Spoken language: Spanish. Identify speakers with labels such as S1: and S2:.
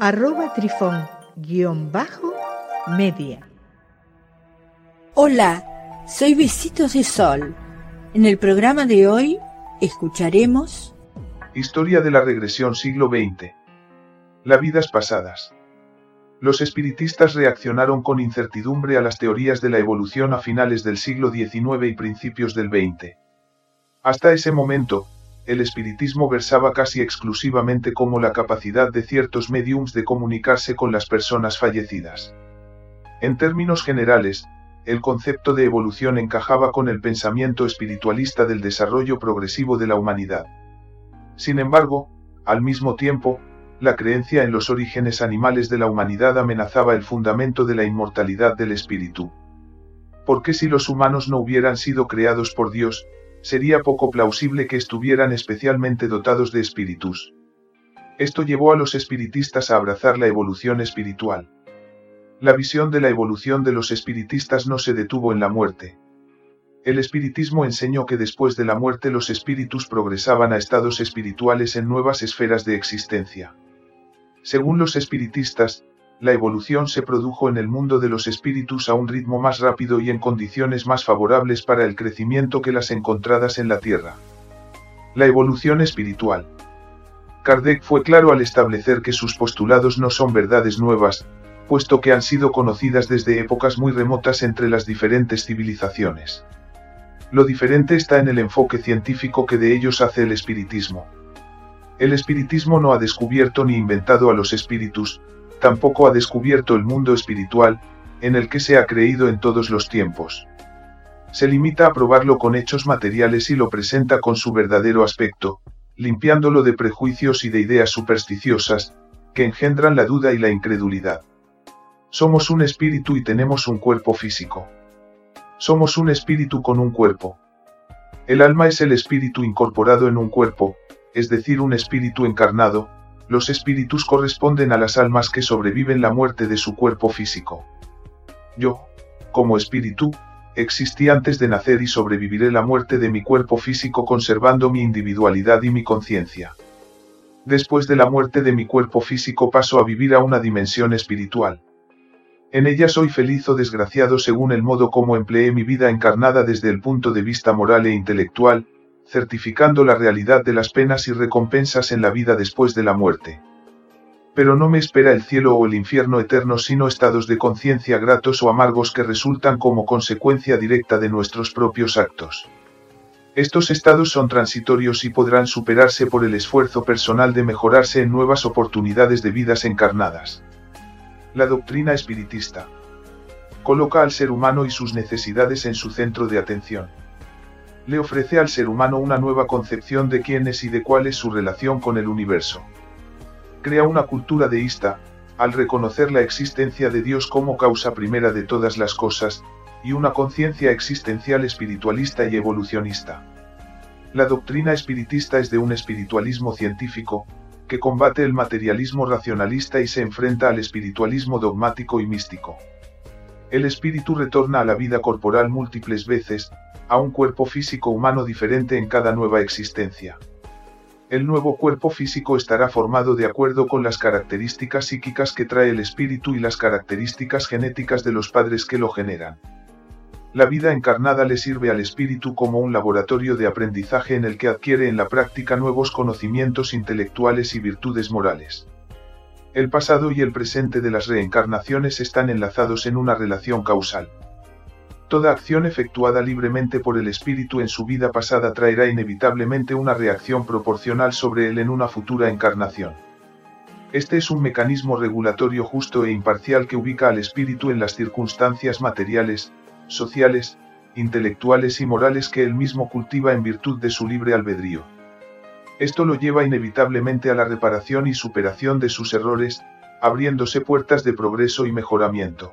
S1: arroba trifón guion bajo media.
S2: Hola, soy Besitos de Sol. En el programa de hoy escucharemos
S3: Historia de la regresión siglo XX. La vidas pasadas. Los espiritistas reaccionaron con incertidumbre a las teorías de la evolución a finales del siglo XIX y principios del XX. Hasta ese momento, el espiritismo versaba casi exclusivamente como la capacidad de ciertos mediums de comunicarse con las personas fallecidas. En términos generales, el concepto de evolución encajaba con el pensamiento espiritualista del desarrollo progresivo de la humanidad. Sin embargo, al mismo tiempo, la creencia en los orígenes animales de la humanidad amenazaba el fundamento de la inmortalidad del espíritu. Porque si los humanos no hubieran sido creados por Dios, sería poco plausible que estuvieran especialmente dotados de espíritus. Esto llevó a los espiritistas a abrazar la evolución espiritual. La visión de la evolución de los espiritistas no se detuvo en la muerte. El espiritismo enseñó que después de la muerte los espíritus progresaban a estados espirituales en nuevas esferas de existencia. Según los espiritistas, la evolución se produjo en el mundo de los espíritus a un ritmo más rápido y en condiciones más favorables para el crecimiento que las encontradas en la Tierra. La evolución espiritual. Kardec fue claro al establecer que sus postulados no son verdades nuevas, puesto que han sido conocidas desde épocas muy remotas entre las diferentes civilizaciones. Lo diferente está en el enfoque científico que de ellos hace el espiritismo. El espiritismo no ha descubierto ni inventado a los espíritus, tampoco ha descubierto el mundo espiritual, en el que se ha creído en todos los tiempos. Se limita a probarlo con hechos materiales y lo presenta con su verdadero aspecto, limpiándolo de prejuicios y de ideas supersticiosas, que engendran la duda y la incredulidad. Somos un espíritu y tenemos un cuerpo físico. Somos un espíritu con un cuerpo. El alma es el espíritu incorporado en un cuerpo, es decir, un espíritu encarnado, los espíritus corresponden a las almas que sobreviven la muerte de su cuerpo físico. Yo, como espíritu, existí antes de nacer y sobreviviré la muerte de mi cuerpo físico conservando mi individualidad y mi conciencia. Después de la muerte de mi cuerpo físico paso a vivir a una dimensión espiritual. En ella soy feliz o desgraciado según el modo como empleé mi vida encarnada desde el punto de vista moral e intelectual, certificando la realidad de las penas y recompensas en la vida después de la muerte. Pero no me espera el cielo o el infierno eterno sino estados de conciencia gratos o amargos que resultan como consecuencia directa de nuestros propios actos. Estos estados son transitorios y podrán superarse por el esfuerzo personal de mejorarse en nuevas oportunidades de vidas encarnadas. La doctrina espiritista coloca al ser humano y sus necesidades en su centro de atención le ofrece al ser humano una nueva concepción de quién es y de cuál es su relación con el universo. Crea una cultura deísta, al reconocer la existencia de Dios como causa primera de todas las cosas, y una conciencia existencial espiritualista y evolucionista. La doctrina espiritista es de un espiritualismo científico, que combate el materialismo racionalista y se enfrenta al espiritualismo dogmático y místico. El espíritu retorna a la vida corporal múltiples veces, a un cuerpo físico humano diferente en cada nueva existencia. El nuevo cuerpo físico estará formado de acuerdo con las características psíquicas que trae el espíritu y las características genéticas de los padres que lo generan. La vida encarnada le sirve al espíritu como un laboratorio de aprendizaje en el que adquiere en la práctica nuevos conocimientos intelectuales y virtudes morales. El pasado y el presente de las reencarnaciones están enlazados en una relación causal. Toda acción efectuada libremente por el espíritu en su vida pasada traerá inevitablemente una reacción proporcional sobre él en una futura encarnación. Este es un mecanismo regulatorio justo e imparcial que ubica al espíritu en las circunstancias materiales, sociales, intelectuales y morales que él mismo cultiva en virtud de su libre albedrío. Esto lo lleva inevitablemente a la reparación y superación de sus errores, abriéndose puertas de progreso y mejoramiento.